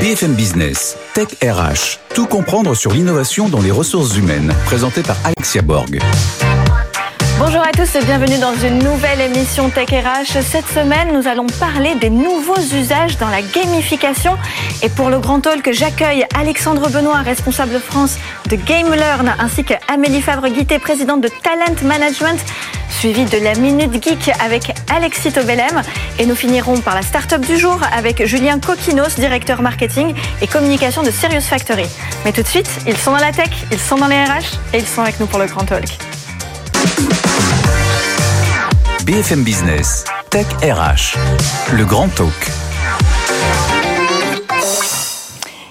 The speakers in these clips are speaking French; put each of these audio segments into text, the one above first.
BFM Business, Tech RH, tout comprendre sur l'innovation dans les ressources humaines, présenté par Alexia Borg. Bonjour à tous et bienvenue dans une nouvelle émission Tech RH. Cette semaine, nous allons parler des nouveaux usages dans la gamification. Et pour le grand talk, j'accueille Alexandre Benoît, responsable France de GameLearn, ainsi qu'Amélie Favre-Guité, présidente de Talent Management, suivi de la Minute Geek avec Alexis Tobelem. Et nous finirons par la start-up du jour avec Julien Coquinos, directeur marketing et communication de Serious Factory. Mais tout de suite, ils sont dans la tech, ils sont dans les RH et ils sont avec nous pour le grand talk. BFM Business, Tech RH, le grand talk.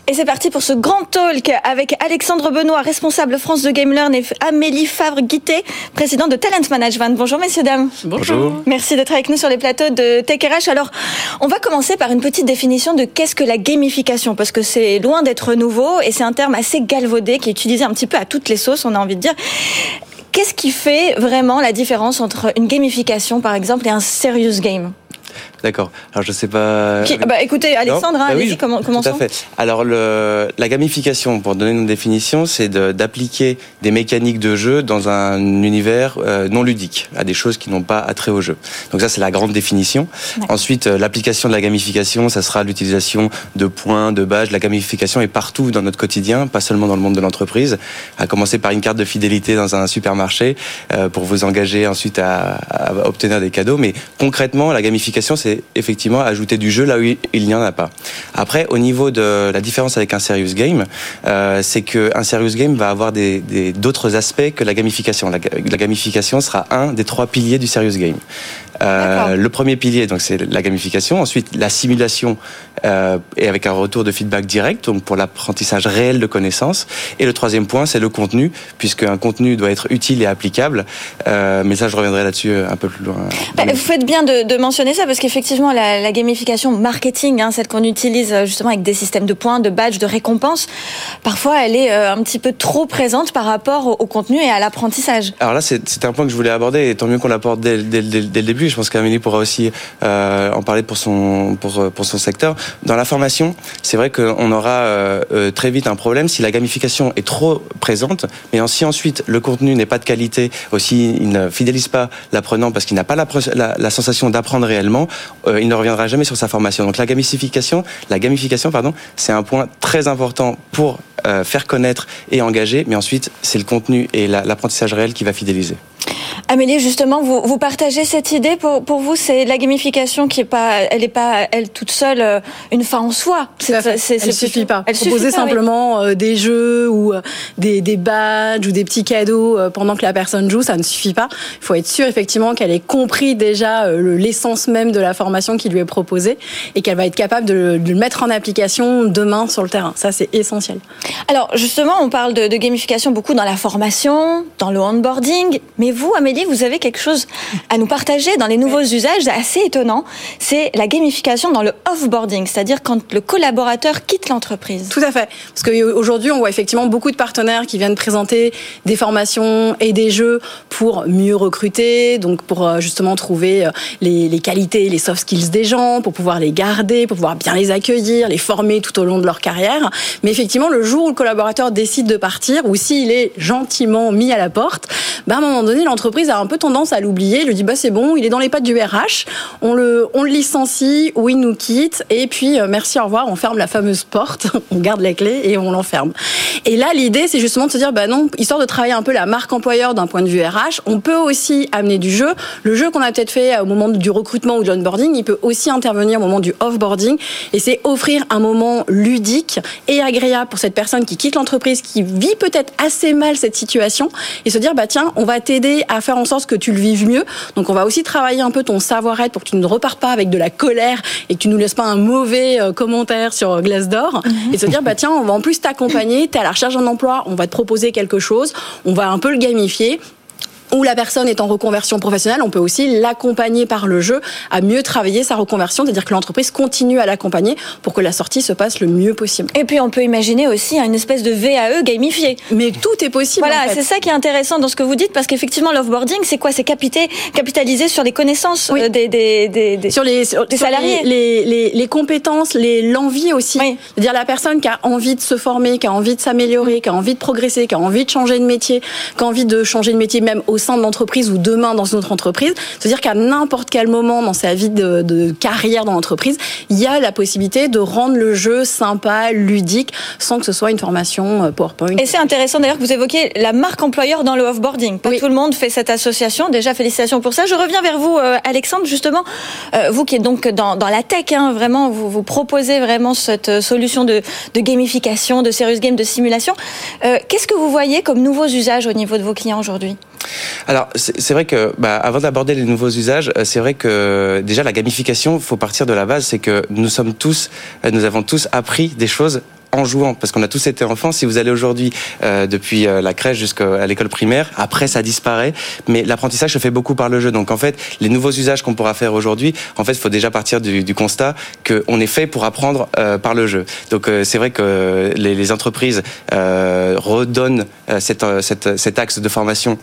Et c'est parti pour ce grand talk avec Alexandre Benoît, responsable France de GameLearn et Amélie Favre-Guité, présidente de Talent Management. Bonjour messieurs, dames. Bonjour. Merci d'être avec nous sur les plateaux de TechRH. Alors, on va commencer par une petite définition de qu'est-ce que la gamification, parce que c'est loin d'être nouveau et c'est un terme assez galvaudé qui est utilisé un petit peu à toutes les sauces, on a envie de dire. Qu'est-ce qui fait vraiment la différence entre une gamification, par exemple, et un serious game? D'accord. Alors je sais pas. Qui, bah, écoutez, Alexandre, hein, bah allez-y, comment, commençons. Tout à fait. Alors le, la gamification, pour donner une définition, c'est d'appliquer des mécaniques de jeu dans un univers euh, non ludique, à des choses qui n'ont pas attrait au jeu. Donc ça, c'est la grande définition. Ensuite, euh, l'application de la gamification, ça sera l'utilisation de points, de badges. La gamification est partout dans notre quotidien, pas seulement dans le monde de l'entreprise. À commencer par une carte de fidélité dans un supermarché euh, pour vous engager ensuite à, à obtenir des cadeaux. Mais concrètement, la gamification, c'est effectivement ajouter du jeu là où il n'y en a pas. Après, au niveau de la différence avec un serious game, euh, c'est qu'un serious game va avoir d'autres aspects que la gamification. La, gamification sera un des trois piliers du serious game. Euh, le premier pilier, donc c'est la gamification. Ensuite, la simulation euh, et avec un retour de feedback direct, donc pour l'apprentissage réel de connaissances. Et le troisième point, c'est le contenu, puisque un contenu doit être utile et applicable. Euh, mais ça, je reviendrai là-dessus un peu plus loin. Bah, vous faites bien de, de mentionner ça, parce qu'effectivement, la, la, gamification marketing, hein, celle qu'on utilise justement avec des systèmes de points, de badges, de récompenses, parfois, elle est un petit peu trop présente par rapport au, au contenu et à l'apprentissage. Alors là, c'est un point que je voulais aborder, et tant mieux qu'on l'apporte dès, dès, dès, dès, le début. Je pense qu'Amélie pourra aussi euh, en parler pour son, pour, pour son secteur. Dans la formation, c'est vrai qu'on aura euh, très vite un problème si la gamification est trop présente, mais si ensuite le contenu n'est pas de qualité, aussi il ne fidélise pas l'apprenant parce qu'il n'a pas la, sensation d'apprendre réellement, euh, il ne reviendra jamais sur sa formation. Donc la gamification, la gamification, pardon, c'est un point très important pour euh, faire connaître et engager, mais ensuite c'est le contenu et l'apprentissage réel qui va fidéliser. Amélie, justement, vous, vous partagez cette idée pour, pour vous, c'est la gamification qui est pas, elle n'est pas elle toute seule euh, une fin en soi. C'est, elle suffit pas. Elle Proposer suffit pas, simplement oui. des jeux ou des, des badges ou des petits cadeaux pendant que la personne joue, ça ne suffit pas. Il faut être sûr effectivement qu'elle ait compris déjà l'essence même de la formation qui lui est proposée et qu'elle va être capable de, de le mettre en application demain sur le terrain. Ça, c'est essentiel. Alors justement, on parle de, de, gamification beaucoup dans la formation, dans le onboarding, mais vous, Amélie, vous avez quelque chose à nous partager dans les nouveaux usages assez étonnants. C'est la gamification dans le offboarding, c'est-à-dire quand le collaborateur quitte l'entreprise. Tout à fait, parce qu'aujourd'hui, on voit effectivement beaucoup de partenaires qui viennent présenter des formations et des jeux pour mieux recruter, donc pour euh, justement trouver euh, les, les qualités, les soft skills des gens, pour pouvoir les garder, pour pouvoir bien les accueillir, les former tout au long de leur carrière. Mais effectivement, le jour où le collaborateur décide de partir ou s'il est gentiment mis à la porte, ben à un moment donné, l'entreprise un peu tendance à l'oublier. Lui dit bah c'est bon, il est dans les pattes du RH, on le, on le licencie ou il nous quitte et puis euh, merci au revoir, on ferme la fameuse porte, on garde les clés et on l'enferme. Et là, l'idée c'est justement de se dire bah non, histoire de travailler un peu la marque employeur d'un point de vue RH, on peut aussi amener du jeu. Le jeu qu'on a peut-être fait au moment du recrutement ou de l'onboarding, il peut aussi intervenir au moment du offboarding et c'est offrir un moment ludique et agréable pour cette personne qui quitte l'entreprise, qui vit peut-être assez mal cette situation et se dire bah tiens, on va t'aider à faire en sorte que tu le vives mieux. Donc on va aussi travailler un peu ton savoir-être pour que tu ne repars pas avec de la colère et que tu nous laisses pas un mauvais euh, commentaire sur Glassdoor mhm. et se dire bah tiens on va en plus t'accompagner, tu es à la recherche d'un emploi, on va te proposer quelque chose, on va un peu le gamifier où la personne est en reconversion professionnelle, on peut aussi l'accompagner par le jeu à mieux travailler sa reconversion, c'est-à-dire que l'entreprise continue à l'accompagner pour que la sortie se passe le mieux possible. Et puis on peut imaginer aussi une espèce de VAE gamifié. Mais tout est possible. Voilà, c'est ça qui est intéressant dans ce que vous dites parce qu'effectivement l'offboarding, c'est quoi? C'est capitaliser sur les connaissances euh, des, des, des, sur les salariés, les, les, les, compétences, l'envie aussi. C'est-à-dire la personne qui a envie de se former, qui a envie de s'améliorer, qui a envie de progresser, qui a envie de changer de métier, qui a envie de changer de métier même au sein de l'entreprise ou demain dans une autre entreprise. C'est-à-dire qu'à n'importe quel moment dans sa vie de, carrière dans l'entreprise, il y a la possibilité de rendre le jeu sympa, ludique, sans que ce soit une formation euh, PowerPoint. Et c'est intéressant d'ailleurs que vous évoquiez la marque employeur dans le offboarding. Pas tout le monde fait cette association. Déjà, félicitations pour ça. Je reviens vers vous, euh, Alexandre, justement. Euh, vous qui êtes donc dans, la tech, hein, vraiment, vous, vous proposez vraiment cette solution de, de gamification, de serious game, de simulation. Qu'est-ce que vous voyez comme nouveaux usages au niveau de vos clients aujourd'hui? Alors, c'est vrai que, bah, avant d'aborder les nouveaux usages, euh, c'est vrai que déjà la gamification, faut partir de la base, c'est que nous sommes tous, euh, nous avons tous appris des choses en jouant, parce qu'on a tous été enfants. Si vous allez aujourd'hui euh, depuis la crèche jusqu'à l'école primaire, après ça disparaît, mais l'apprentissage se fait beaucoup par le jeu. Donc en fait, les nouveaux usages qu'on pourra faire aujourd'hui, en fait, faut déjà partir du, du constat qu'on est fait pour apprendre par le jeu. Donc c'est vrai que les, les entreprises redonnent cette, cette, cet axe de formation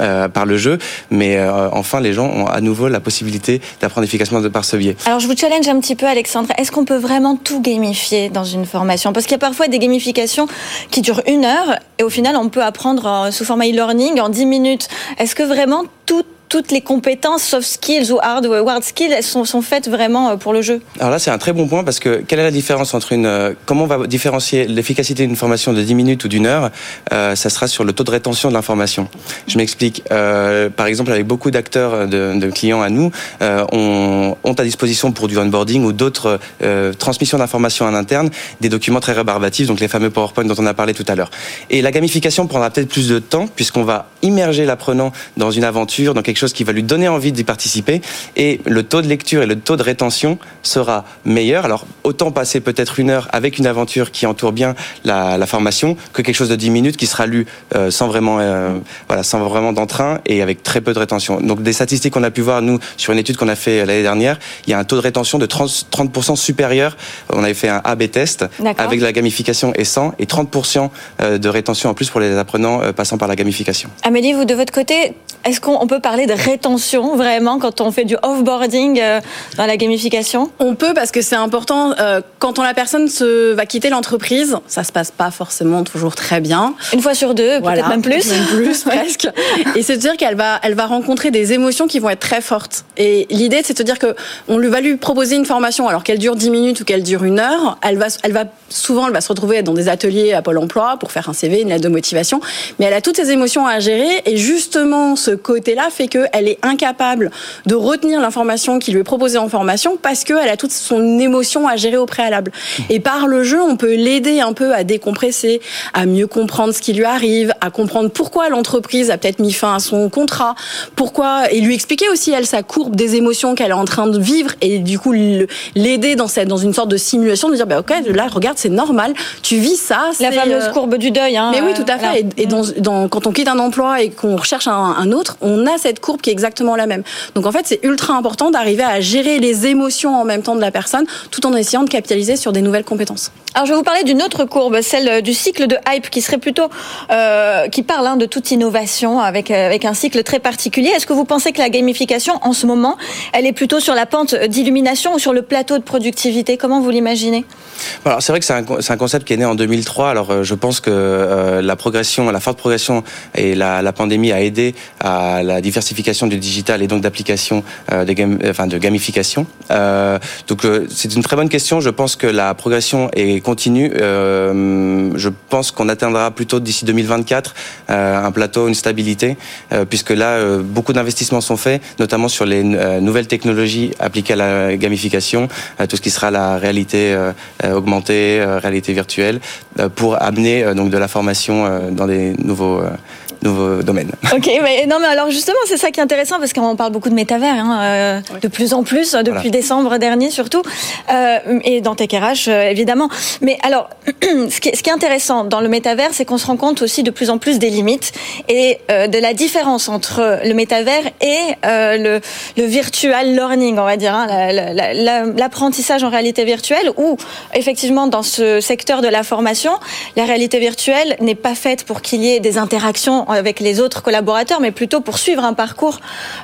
euh, par le jeu, mais euh, enfin les gens ont à nouveau la possibilité d'apprendre efficacement de par ce biais. Alors je vous challenge un petit peu Alexandre, est-ce qu'on peut vraiment tout gamifier dans une formation? Parce qu'il y a parfois des gamifications qui durent une heure et au final on peut apprendre sous format e-learning en 10 minutes. Est-ce que vraiment tout toutes les compétences soft skills ou hard skills elles sont, faites vraiment euh, pour le jeu Alors là, c'est un très bon point parce que quelle est la différence entre une euh, comment on va différencier l'efficacité d'une formation de 10 minutes ou d'une heure euh, Ça sera sur le taux de rétention de l'information. Je m'explique. Par exemple, avec beaucoup d'acteurs de, clients à nous, on, ont à disposition pour du onboarding ou d'autres transmissions d'informations en interne des documents très rébarbatifs, donc les fameux PowerPoint dont on a parlé tout à l'heure. Et la gamification prendra peut-être plus de temps puisqu'on va immerger l'apprenant dans une aventure, dans quelque chose qui va lui donner envie d'y participer et le taux de lecture et le taux de rétention sera meilleur. Alors autant passer peut-être une heure avec une aventure qui entoure bien la, la formation que quelque chose de 10 minutes qui sera lu euh, sans vraiment euh, voilà sans vraiment d'entrain et avec très peu de rétention. Donc des statistiques qu'on a pu voir nous sur une étude qu'on a fait l'année dernière, il y a un taux de rétention de 30%, 30 supérieur. On avait fait un AB test avec la gamification et 100 et 30% euh, de rétention en plus pour les apprenants passant par la gamification. Amélie, vous de votre côté, est-ce qu'on peut parler de rétention vraiment quand on fait du offboarding euh, dans la gamification? On peut parce que c'est important. Euh, quand on, la personne se, va quitter l'entreprise, ça se passe pas forcément toujours très bien. Une fois sur deux, peut-être même plus. Même plus presque. Et c'est de dire qu'elle va, elle va rencontrer des émotions qui vont être très fortes. Et l'idée, c'est de dire que on lui va lui proposer une formation, alors qu'elle dure 10 minutes ou qu'elle dure une heure. Elle va, elle va souvent, elle va se retrouver dans des ateliers à Pôle Emploi pour faire un CV, une lettre de motivation. Mais elle a toutes ces émotions à gérer. Et justement, ce côté-là fait qu'elle est incapable de retenir l'information qui lui est proposée en formation parce qu'elle a toute son émotion à gérer au préalable. Et par le jeu, on peut l'aider un peu à décompresser, à mieux comprendre ce qui lui arrive, à comprendre pourquoi l'entreprise a peut-être mis fin à son contrat, pourquoi, et lui expliquer aussi, elle, sa courbe des émotions qu'elle est en train de vivre et du coup l'aider dans, cette, dans une sorte de simulation, de dire, bah, ok, là, regarde, c'est normal, tu vis ça. La fameuse euh, courbe du deuil. Hein, mais oui, tout à fait. Et, dans, dans, quand on quitte un emploi et qu'on recherche un, un autre, on a cette courbe qui est exactement la même. Donc en fait, c'est ultra important d'arriver à gérer les émotions en même temps de la personne, tout en essayant de capitaliser sur des nouvelles compétences. Alors je vais vous parler d'une autre courbe, celle du cycle de hype, qui serait plutôt, euh, qui parle hein, de toute innovation avec euh, avec un cycle très particulier. Est-ce que vous pensez que la gamification, en ce moment, elle est plutôt sur la pente d'illumination ou sur le plateau de productivité? Comment vous l'imaginez? Alors c'est vrai que c'est un, un, concept qui est né en 2003. Alors euh, je pense que euh, la progression, la forte progression et la, la pandémie a aidé à la diversification du digital et donc d'application euh, de, gamification. Euh, donc euh, c'est une très bonne question. Je pense que la progression est continue. Je pense qu'on atteindra plutôt d'ici 2024 euh, un plateau, une stabilité, puisque là beaucoup d'investissements sont faits, notamment sur les nouvelles technologies appliquées à la gamification, tout ce qui sera la réalité augmentée, réalité virtuelle, pour amener donc de la formation dans des nouveaux nouveaux domaines. Ok, mais non, mais alors justement, c'est ça qui est intéressant parce qu'on parle beaucoup de métavers, hein, euh, de plus en plus depuis décembre dernier surtout, euh, et dans TechRH évidemment. Mais alors, ce qui, est, ce qui est intéressant dans le métavers, c'est qu'on se rend compte aussi de plus en plus des limites et de la différence entre le métavers et le, le virtual learning, on va dire, hein, l'apprentissage en réalité virtuelle, où effectivement dans ce secteur de la formation, la réalité virtuelle n'est pas faite pour qu'il y ait des interactions avec les autres collaborateurs, mais plutôt pour suivre un parcours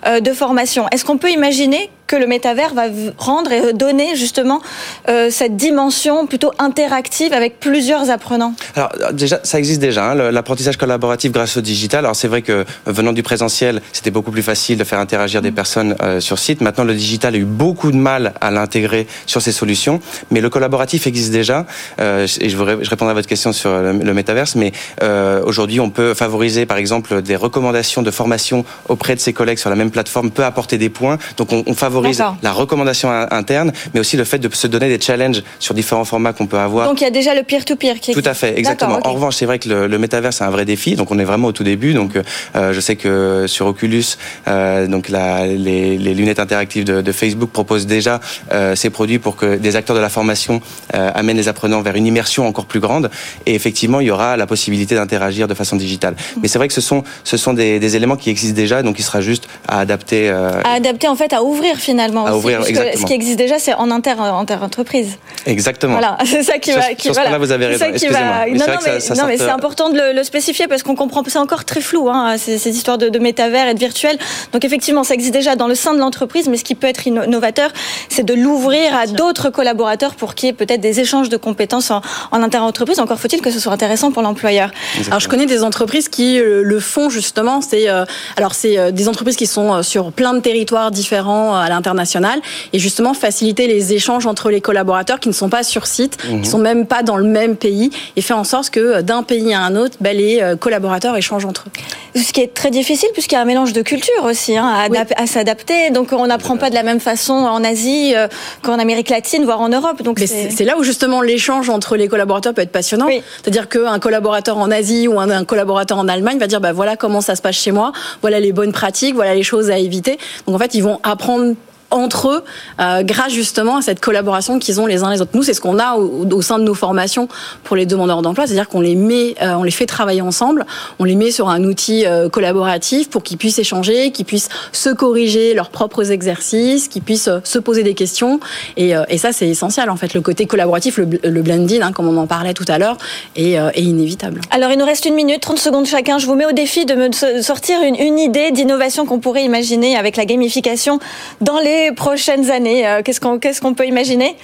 euh, de formation. Est-ce qu'on peut imaginer que le métavers va rendre et donner justement euh, cette dimension plutôt interactive avec plusieurs apprenants Alors déjà, ça existe déjà, hein, l'apprentissage collaboratif grâce au digital. Alors c'est vrai que venant du présentiel, c'était beaucoup plus facile de faire interagir des mm. personnes euh, sur site. Maintenant, le digital a eu beaucoup de mal à l'intégrer sur ces solutions, mais le collaboratif existe déjà. Euh, et je, répondrai à votre question sur le, le métaverse, mais euh, aujourd'hui, on peut favoriser par exemple des recommandations de formation auprès de ses collègues sur la même plateforme, peut apporter des points. Donc on, on favorise la recommandation interne, mais aussi le fait de se donner des challenges sur différents formats qu'on peut avoir. Donc il y a déjà le peer-to-peer qui Tout à fait, exactement. En revanche, c'est vrai que le, le métavers c'est un vrai défi, donc on est vraiment au tout début. Donc euh, je sais que sur Oculus, euh, donc la, les, les, lunettes interactives de, de, Facebook proposent déjà euh, ces produits pour que des acteurs de la formation euh, amènent les apprenants vers une immersion encore plus grande. Et effectivement, il y aura la possibilité d'interagir de façon digitale. Mm. Mais c'est vrai que ce sont ce sont des, des, éléments qui existent déjà, donc il sera juste à adapter. Euh, à adapter en fait, à ouvrir finalement. À ouvrir, exactement. Ce qui existe déjà, c'est en inter, entreprise. Exactement. Voilà, c'est ça qui sur, va. Qui, sur voilà. là, vous avez raison. Va... Non, non, mais, non, mais c'est important de le, le, spécifier parce qu'on comprend. C'est encore très flou, hein, ces, ces histoires de, de, métavers et de virtuel. Donc effectivement, ça existe déjà dans le sein de l'entreprise, mais ce qui peut être innovateur, c'est de l'ouvrir à d'autres collaborateurs pour qu'il y ait peut-être des échanges de compétences en, en inter-entreprise. Encore faut-il que ce soit intéressant pour l'employeur. Alors je connais des entreprises qui euh, le font justement. C'est euh, alors c'est euh, des entreprises qui sont sur plein de territoires différents à l'international et justement faciliter les échanges entre les collaborateurs qui ne sont pas sur site, qui ne qui sont même pas dans le même pays et faire en sorte que d'un pays à un autre, ben, les euh, collaborateurs échangent entre eux. Ce qui est très difficile puisqu'il y a un mélange de culture aussi hein, à, oui. à s'adapter. Donc on n'apprend pas de la même façon en Asie euh, qu'en Amérique latine, voire en Europe. Donc c'est là où justement l'échange entre les collaborateurs peut être passionnant. Oui. C'est-à-dire qu'un collaborateur en Asie ou un, un, collaborateur en Allemagne va dire bah voilà comment ça se passe chez moi, voilà les bonnes pratiques, voilà les choses à éviter. Donc en fait ils vont apprendre entre eux euh, grâce justement à cette collaboration qu'ils ont les uns les autres. Nous, c'est ce qu'on a au, sein de nos formations pour les demandeurs d'emploi, c'est-à-dire qu'on les met, euh, on les fait travailler ensemble, on les met sur un outil euh, collaboratif pour qu'ils puissent échanger, qu'ils puissent se corriger leurs propres exercices, qu'ils puissent se poser des questions. Et, ça, c'est essentiel en fait. Le côté collaboratif, le, le blending, hein, comme on en parlait tout à l'heure, est, inévitable. Alors, il nous reste une minute, 30 secondes chacun. Je vous mets au défi de me sortir une idée d'innovation qu'on pourrait imaginer avec la gamification dans les prochaines années euh, Qu'est-ce qu'on qu'est-ce qu'on peut imaginer?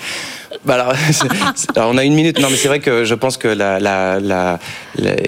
Bah alors, alors, on a une minute. Non, mais c'est vrai que je pense que la, la, la,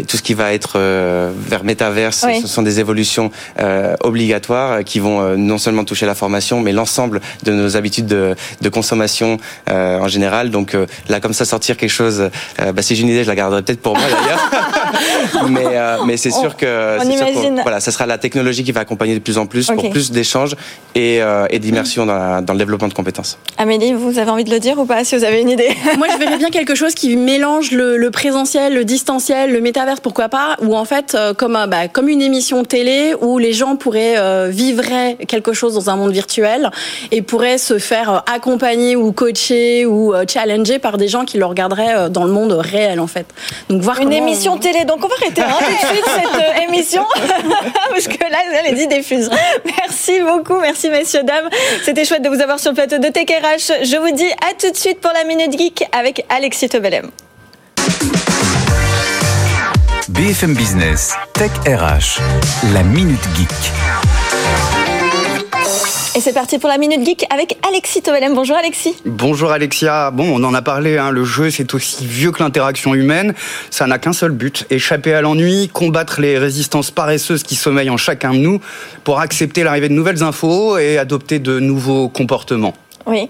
tout ce qui va être euh, vers métaverse, oui. ce sont des évolutions euh, obligatoires qui vont euh, non seulement toucher la formation, mais l'ensemble de nos habitudes de, de consommation euh, en général. Donc euh, là, comme ça, sortir quelque chose, bah, si j'ai une idée, je la garderai peut-être pour moi d'ailleurs. mais mais c'est sûr que on sûr voilà, ça sera la technologie qui va accompagner de plus en plus okay. pour plus d'échanges et, et d'immersion dans, dans, le développement de compétences. Amélie, vous avez envie de le dire ou pas si vous avez une idée Moi, je verrais bien quelque chose qui mélange le, le, présentiel, le distanciel, le métaverse, pourquoi pas, ou en fait, euh, comme, un, bah, comme une émission télé où les gens pourraient euh, vivre quelque chose dans un monde virtuel et pourraient se faire euh, accompagner ou coacher ou euh, challenger par des gens qui le regarderaient dans le monde réel, en fait. Donc, voir une émission on... télé. Donc, on va arrêter hein, tout de suite cette émission parce que là, elle est dit diffuse. Merci beaucoup, merci messieurs, dames. C'était chouette de vous avoir sur le plateau de Tech RH. Je vous dis à tout de suite pour la Minute Geek avec Alexis Tobelem. BFM Business, Tech RH, la Minute Geek. Et c'est parti pour la Minute Geek avec Alexis Tovelem. Bonjour Alexis. Bonjour Alexia. Bon, on en a parlé, hein, le jeu c'est aussi vieux que l'interaction humaine. Ça n'a qu'un seul but, échapper à l'ennui, combattre les résistances paresseuses qui sommeillent en chacun de nous pour accepter l'arrivée de nouvelles infos et adopter de nouveaux comportements. Oui.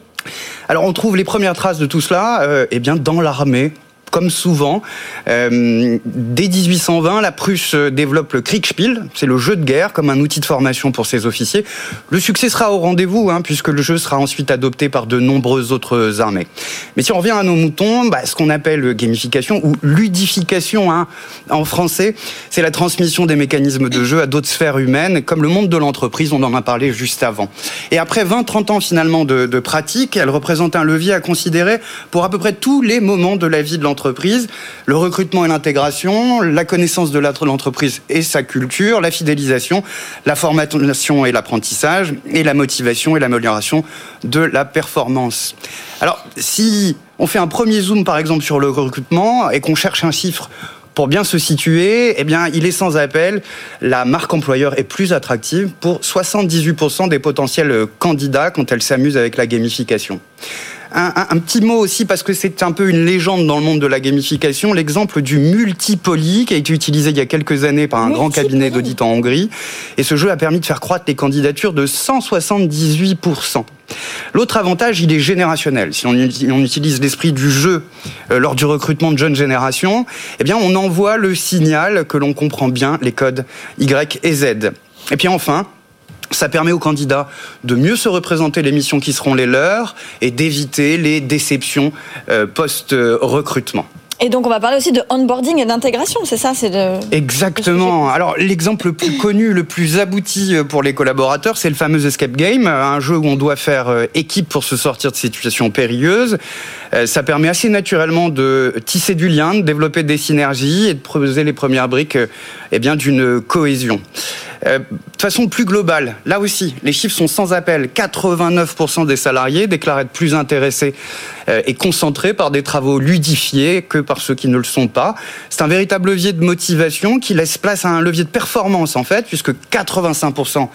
Alors on trouve les premières traces de tout cela euh, eh bien, dans l'armée comme souvent. Euh, dès 1820, la Prusse développe le Kriegspiel, c'est le jeu de guerre comme un outil de formation pour ses officiers. Le succès sera au rendez-vous, hein, puisque le jeu sera ensuite adopté par de nombreuses autres armées. Mais si on revient à nos moutons, bah, ce qu'on appelle gamification ou ludification hein, en français, c'est la transmission des mécanismes de jeu à d'autres sphères humaines, comme le monde de l'entreprise, on en a parlé juste avant. Et après 20-30 ans finalement de pratique, elle représente un levier à considérer pour à peu près tous les moments de la vie de l'entreprise, le recrutement et l'intégration, la connaissance de l'entreprise et sa culture, la fidélisation, la formation et l'apprentissage, et la motivation et l'amélioration de la performance. Alors, si on fait un premier zoom par exemple sur le recrutement et qu'on cherche un chiffre pour bien se situer, eh bien, il est sans appel. La marque employeur est plus attractive pour 78% des potentiels candidats quand elle s'amuse avec la gamification. Un, petit mot aussi parce que c'est un peu une légende dans le monde de la gamification, l'exemple du multipoly qui a été utilisé il y a quelques années par un grand cabinet d'audit en Hongrie. Et ce jeu a permis de faire croître les candidatures de 178%. L'autre avantage, il est générationnel. Si on, utilise l'esprit du jeu euh, lors du recrutement de jeunes générations, eh bien, on envoie le signal que l'on comprend bien les codes Y et Z. Et puis enfin, ça permet aux candidats de mieux se représenter les missions qui seront les leurs et d'éviter les déceptions euh, post-recrutement. Et donc on va parler aussi de onboarding et d'intégration, c'est ça c'est de... Exactement. Alors l'exemple le plus connu, le plus abouti euh, pour les collaborateurs, c'est le fameux Escape Game, un jeu où on doit faire euh, équipe pour se sortir de situations périlleuses. Ça permet assez naturellement de tisser du lien, de développer des synergies et de poser les premières briques eh bien d'une cohésion. Euh, de façon plus globale, là aussi, les chiffres sont sans appel. 89% des salariés déclarent être plus intéressés euh, et concentrés par des travaux ludifiés que par ceux qui ne le sont pas. C'est un véritable levier de motivation qui laisse place à un levier de performance, en fait, puisque 85%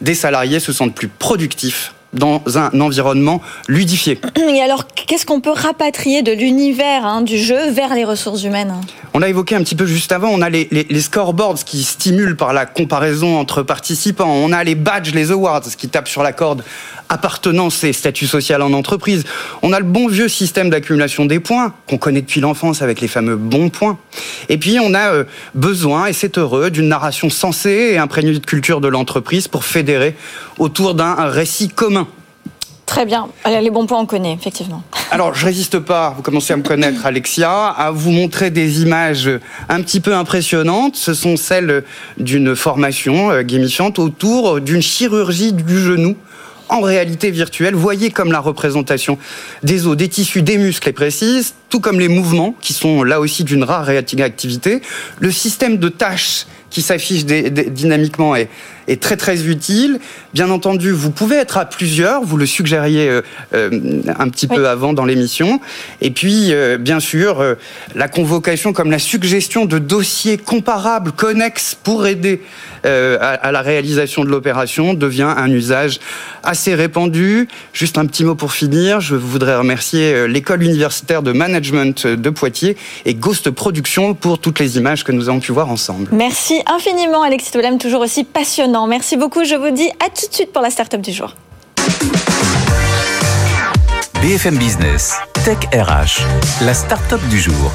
des salariés se sentent plus productifs dans un environnement ludifié. Et alors, qu'est-ce qu'on peut rapatrier de l'univers hein, du jeu vers les ressources humaines? On a évoqué un petit peu juste avant, on a les, les, scoreboards qui stimulent par la comparaison entre participants, on a les badges, les awards qui tapent sur la corde appartenance et statut social en entreprise. On a le bon vieux système d'accumulation des points qu'on connaît depuis l'enfance avec les fameux bons points. Et puis on a euh, besoin, et c'est heureux, d'une narration sensée et imprégnée de culture de l'entreprise pour fédérer autour d'un récit commun. Très bien. Les bons points, on connaît, effectivement. Alors, je résiste pas, vous commencez à me connaître, Alexia, à vous montrer des images un petit peu impressionnantes. Ce sont celles d'une formation euh, gamifiante autour d'une chirurgie du genou en réalité virtuelle. Voyez comme la représentation des os, des tissus, des muscles est précise, tout comme les mouvements, qui sont là aussi d'une rare réactivité. Le système de tâches qui s'affiche dynamiquement est, est, très très utile. Bien entendu, vous pouvez être à plusieurs, vous le suggériez euh, euh, un petit peu avant dans l'émission. Et puis, euh, bien sûr, la convocation comme la suggestion de dossiers comparables, connexes pour aider à, la réalisation de l'opération devient un usage assez répandu. Juste un petit mot pour finir, je voudrais remercier l'école universitaire de management de Poitiers et Ghost Production pour toutes les images que nous avons pu voir ensemble. Merci infiniment, Alexis Tolem, toujours aussi passionnant. Merci beaucoup. Je vous dis à tout de suite pour la start-up du jour. BFM Business, Tech RH, la start-up du jour.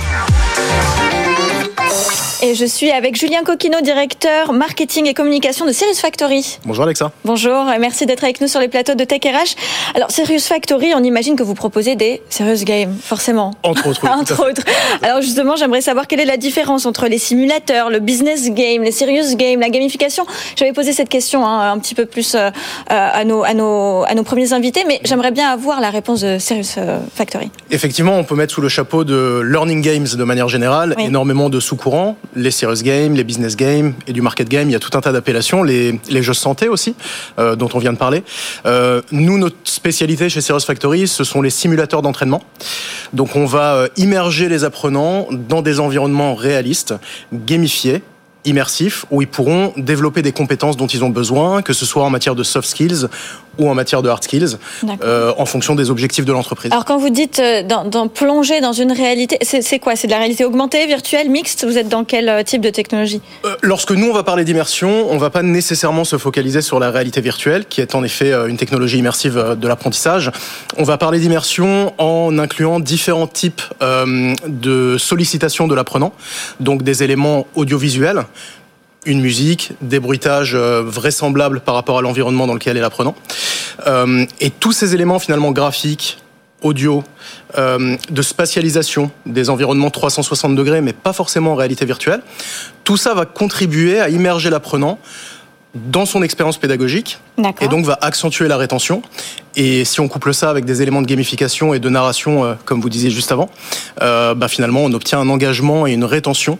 Et je suis avec Julien Coquino, directeur marketing et communication de Serious Factory. Bonjour Alexa. Bonjour, merci d'être avec nous sur les plateaux de Tech RH. Alors, Serious Factory, on imagine que vous proposez des serious games, forcément. Entre autres. Entre autres. Alors justement, j'aimerais savoir quelle est la différence entre les simulateurs, le business game, les serious games, la gamification. J'avais posé cette question hein, un petit peu plus euh, à, nos, à, nos, à nos premiers invités, mais j'aimerais bien avoir la réponse de Serious euh, Factory. Effectivement, on peut mettre sous le chapeau de learning games de manière générale énormément de sous-courants les serious games, les business games et du market game. Il y a tout un tas d'appellations, les, les jeux santé aussi, euh, dont on vient de parler. Euh, nous, notre spécialité chez Serious Factory, ce sont les simulateurs d'entraînement. Donc on va euh, immerger les apprenants dans des environnements réalistes, gamifiés, immersifs, où ils pourront développer des compétences dont ils ont besoin, que ce soit en matière de soft skills ou en matière de hard skills, euh, en fonction des objectifs de l'entreprise. Alors quand vous dites euh, dans, plonger dans une réalité, c'est quoi? C'est de la réalité augmentée, virtuelle, mixte? Vous êtes dans quel euh, type de technologie? Lorsque nous on va parler d'immersion, on va pas nécessairement se focaliser sur la réalité virtuelle, qui est en effet une technologie immersive de l'apprentissage. On va parler d'immersion en incluant différents types de sollicitations de l'apprenant, donc des éléments audiovisuels une musique, des bruitages euh, vraisemblables par rapport à l'environnement dans lequel est l'apprenant. Euh, et tous ces éléments finalement graphiques, audio, euh, de spatialisation des environnements 360 degrés, mais pas forcément en réalité virtuelle, tout ça va contribuer à immerger l'apprenant dans son expérience pédagogique et donc va accentuer la rétention. Et si on couple ça avec des éléments de gamification et de narration, comme vous disiez juste avant, bah finalement on obtient un engagement et une rétention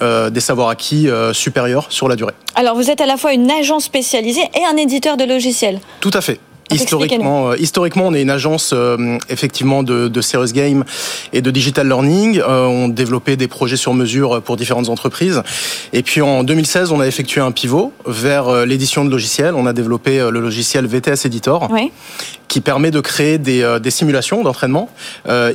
euh, des savoirs acquis euh, supérieurs sur la durée. Alors vous êtes à la fois une agence spécialisée et un éditeur de logiciels. Tout à fait. Historiquement, euh, historiquement, on est une agence euh, effectivement de, de, serious game et de digital learning. Euh, on développait des projets sur mesure pour différentes entreprises. Et puis en 2016, on a effectué un pivot vers l'édition de logiciels. On a développé le logiciel VTS Editor, qui permet de créer des, des simulations d'entraînement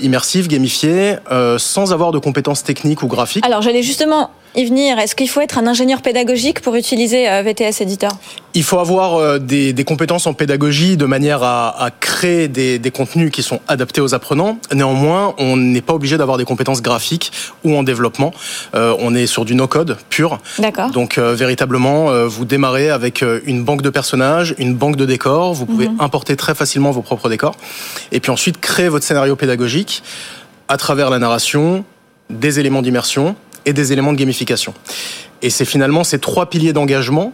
immersives, gamifiées, sans avoir de compétences techniques ou graphiques. Alors j'allais justement y venir. Est-ce qu'il faut être un ingénieur pédagogique pour utiliser VTS Editor? Il faut avoir des, des compétences en pédagogie de manière à, à créer des, des, contenus qui sont adaptés aux apprenants. Néanmoins, on n'est pas obligé d'avoir des compétences graphiques ou en développement. Euh, on est sur du no-code pur. D'accord. Donc euh, véritablement, euh, vous démarrez avec euh, une banque de personnages, une banque de décors. Vous pouvez mhm. importer très facilement vos propres décors. Et puis ensuite, créer votre scénario pédagogique à travers la narration, des éléments d'immersion et des éléments de gamification. Et c'est finalement ces trois piliers d'engagement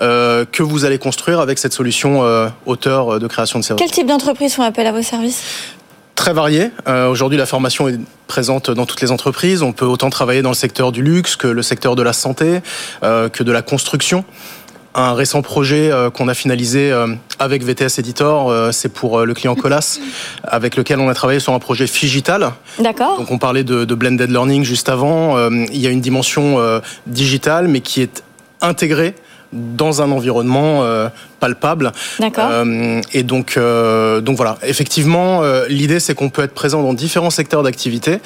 euh, que vous allez construire avec cette solution euh, auteur euh, de création de services. Quel type d'entreprise font appel à vos services? Très varié. Aujourd'hui, la formation est présente dans toutes les entreprises. On peut autant travailler dans le secteur du luxe que le secteur de la santé, que de la construction. Un récent projet qu'on a finalisé avec VTS Editor, c'est pour le client Colas, avec lequel on a travaillé sur un projet digital. D'accord. Donc on parlait de, de, blended learning juste avant. Il y a une dimension digitale, mais qui est intégrée dans un environnement euh, palpable. D'accord. Euh, et donc, euh, donc voilà. Effectivement, l'idée c'est qu'on peut être présent dans différents secteurs d'activité.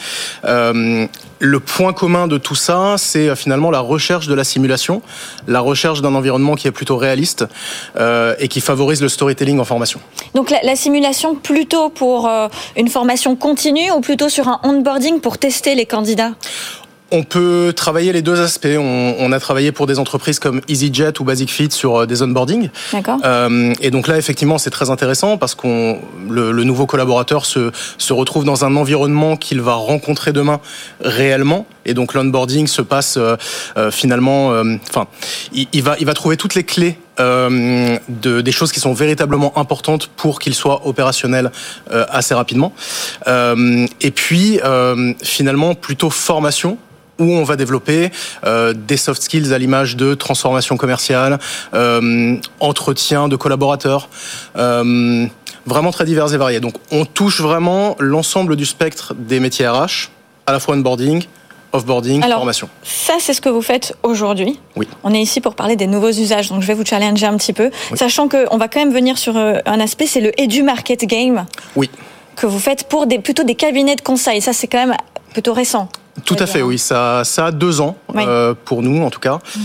Le point commun de tout ça, c'est finalement la recherche de la simulation, la recherche d'un environnement qui est plutôt réaliste et qui favorise le storytelling en formation. Donc la, la simulation plutôt pour une formation continue ou plutôt sur un onboarding pour tester les candidats? On peut travailler les deux aspects. On, on, a travaillé pour des entreprises comme EasyJet ou Basic Fit sur euh, des onboarding. D'accord. Euh, et donc là, effectivement, c'est très intéressant parce qu'on le, le, nouveau collaborateur se, se retrouve dans un environnement qu'il va rencontrer demain réellement. Et donc l'onboarding se passe euh, euh finalement. Euh, enfin, il, il, va il va trouver toutes les clés euh, de, des choses qui sont véritablement importantes pour qu'il soit opérationnel euh, assez rapidement. Euh, et puis, finalement, plutôt formation où on va développer euh, des soft skills à l'image de transformation commerciale, euh, entretien de collaborateurs, euh, vraiment très divers et variés. Donc on touche vraiment l'ensemble du spectre des métiers RH, à la fois onboarding, offboarding, Alors, formation. Ça, c'est ce que vous faites aujourd'hui. Oui. On est ici pour parler des nouveaux usages, donc je vais vous challenger un petit peu, oui. sachant qu'on va quand même venir sur un aspect, c'est le Edu Market Game. Oui. Que vous faites pour des, plutôt des cabinets de conseil. Ça, c'est quand même plutôt récent. Tout à fait, oui. Ça, ça a deux ans oui. euh, pour nous, en tout cas. Mmh.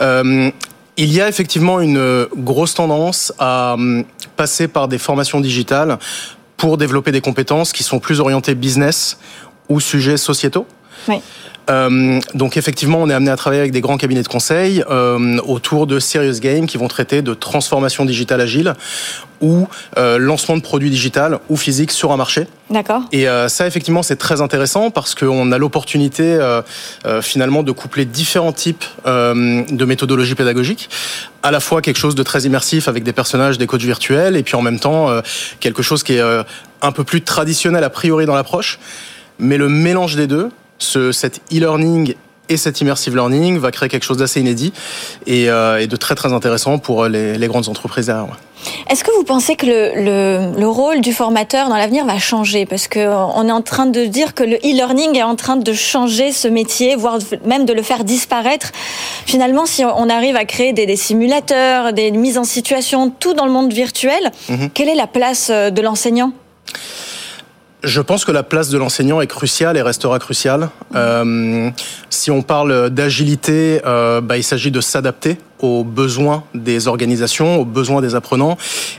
Euh, il y a effectivement une grosse tendance à hum, passer par des formations digitales pour développer des compétences qui sont plus orientées business ou sujets sociétaux. Oui. Euh, donc effectivement, on est amené à travailler avec des grands cabinets de conseil euh, autour de serious games qui vont traiter de transformation digitale agile ou euh, lancement de produits digital ou physiques sur un marché. D'accord. Et ça, effectivement, c'est très intéressant parce qu'on a l'opportunité finalement de coupler différents types de méthodologies pédagogiques, à la fois quelque chose de très immersif avec des personnages, des coachs virtuels, et puis en même temps quelque chose qui est un peu plus traditionnel a priori dans l'approche. Mais le mélange des deux, ce, cet e-learning et cet immersive learning va créer quelque chose d'assez inédit et, euh, de très très intéressant pour les, grandes entreprises derrière. Est-ce que vous pensez que le, le, rôle du formateur dans l'avenir va changer? Parce qu'on est en train de dire que le e-learning est en train de changer ce métier, voire même de le faire disparaître. Finalement, si on arrive à créer des, simulateurs, des mises en situation, tout dans le monde virtuel, mhm. quelle est la place euh, de l'enseignant? Je pense que la place de l'enseignant est cruciale et restera cruciale. Euh, si on parle d'agilité, euh, bah, il s'agit de s'adapter aux besoins des organisations, aux besoins des apprenants,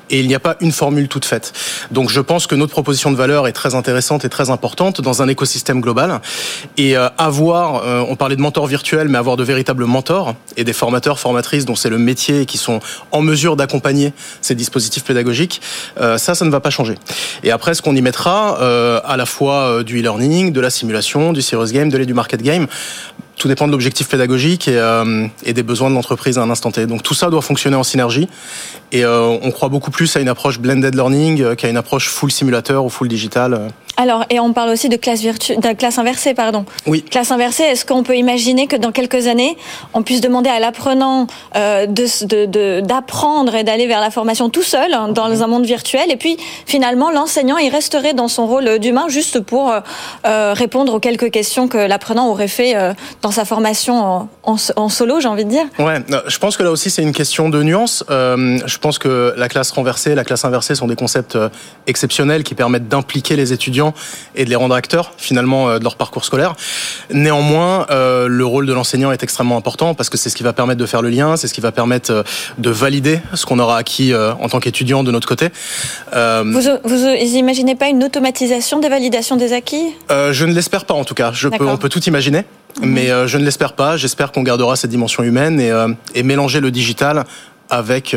et il n'y a pas une formule toute faite. Donc je pense que notre proposition de valeur est très intéressante et très importante dans un écosystème global. Et euh, avoir, euh, on parlait de mentors virtuels, mais avoir de véritables mentors et des formateurs, formatrices dont c'est le métier et qui sont en mesure d'accompagner ces dispositifs pédagogiques, euh, ça, ça ne va pas changer. Et après, ce qu'on y mettra, à la fois du e-learning, de la simulation, du serious game, de l'aide du market game, tout dépend de l'objectif pédagogique et, euh, et, des besoins de l'entreprise à un instant T. Donc tout ça doit fonctionner en synergie et euh, on croit beaucoup plus à une approche blended learning euh, qu'à une approche full simulateur ou full digital. Alors, et on parle aussi de classe, virtu de classe inversée, pardon. Oui. Classe inversée, est-ce qu'on peut imaginer que dans quelques années, on puisse demander à l'apprenant euh, d'apprendre de, et d'aller vers la formation tout seul hein, dans un monde virtuel, et puis finalement, l'enseignant, il resterait dans son rôle d'humain juste pour euh, répondre aux quelques questions que l'apprenant aurait fait euh, dans sa formation en, en, solo, j'ai envie de dire Ouais, je pense que là aussi, c'est une question de nuance. Euh, je pense que la classe renversée la classe inversée sont des concepts euh, exceptionnels qui permettent d'impliquer les étudiants et de les rendre acteurs finalement euh, de leur parcours scolaire. Néanmoins, euh, le rôle de l'enseignant est extrêmement important parce que c'est ce qui va permettre de faire le lien, c'est ce qui va permettre euh, de valider ce qu'on aura acquis en tant qu'étudiant de notre côté. Vous, vous, imaginez pas une automatisation des validations des acquis? Je ne l'espère pas en tout cas. Je peux, on peut tout imaginer. Mhm. Mais je ne l'espère pas. J'espère qu'on gardera cette dimension humaine et, et mélanger le digital avec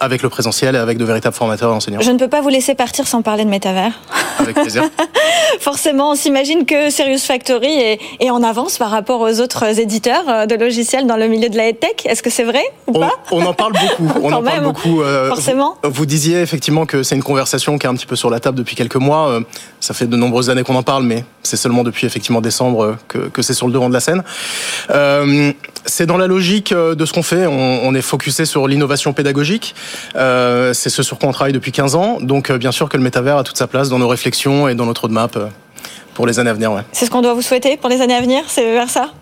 avec le présentiel et avec de véritables formateurs et enseignants. Je ne peux pas vous laisser partir sans parler de métavers. Avec plaisir. Forcément, on s'imagine que Serious Factory est, en avance par rapport aux autres éditeurs euh, de logiciels dans le milieu de la tech. Est-ce que c'est vrai ou pas on, en parle beaucoup. on en parle beaucoup. Euh, forcément. Vous, disiez effectivement que c'est une conversation qui est un petit peu sur la table depuis quelques mois. Euh, ça fait de nombreuses années qu'on en parle, mais c'est seulement depuis effectivement décembre que, que c'est sur le devant de la scène. c'est dans la logique de ce qu'on fait. On, est focusé sur l'innovation pédagogique. Euh, c'est ce sur quoi on travaille depuis 15 ans. Donc, euh, bien sûr que le métavers a toute sa place dans nos réflexions et dans notre roadmap euh, pour les années à venir. C'est ce qu'on doit vous souhaiter pour les années à venir C'est vers ça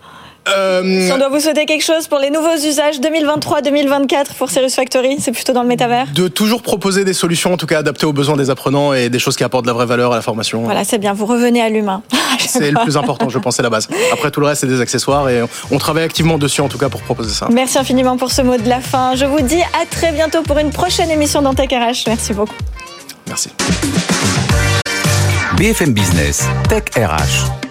euh... Si on doit vous souhaiter quelque chose pour les nouveaux usages 2023-2024 pour Cirrus Factory, c'est plutôt dans le métavers De toujours proposer des solutions, en tout cas adaptées aux besoins des apprenants et des choses qui apportent de la vraie valeur à la formation. Voilà, c'est bien, vous revenez à l'humain. c'est le plus important, je pense, c'est la base. Après, tout le reste, c'est des accessoires et on travaille activement dessus, en tout cas, pour proposer ça. Merci infiniment pour ce mot de la fin. Je vous dis à très bientôt pour une prochaine émission dans Tech RH. Merci beaucoup. Merci. BFM Business, Tech RH.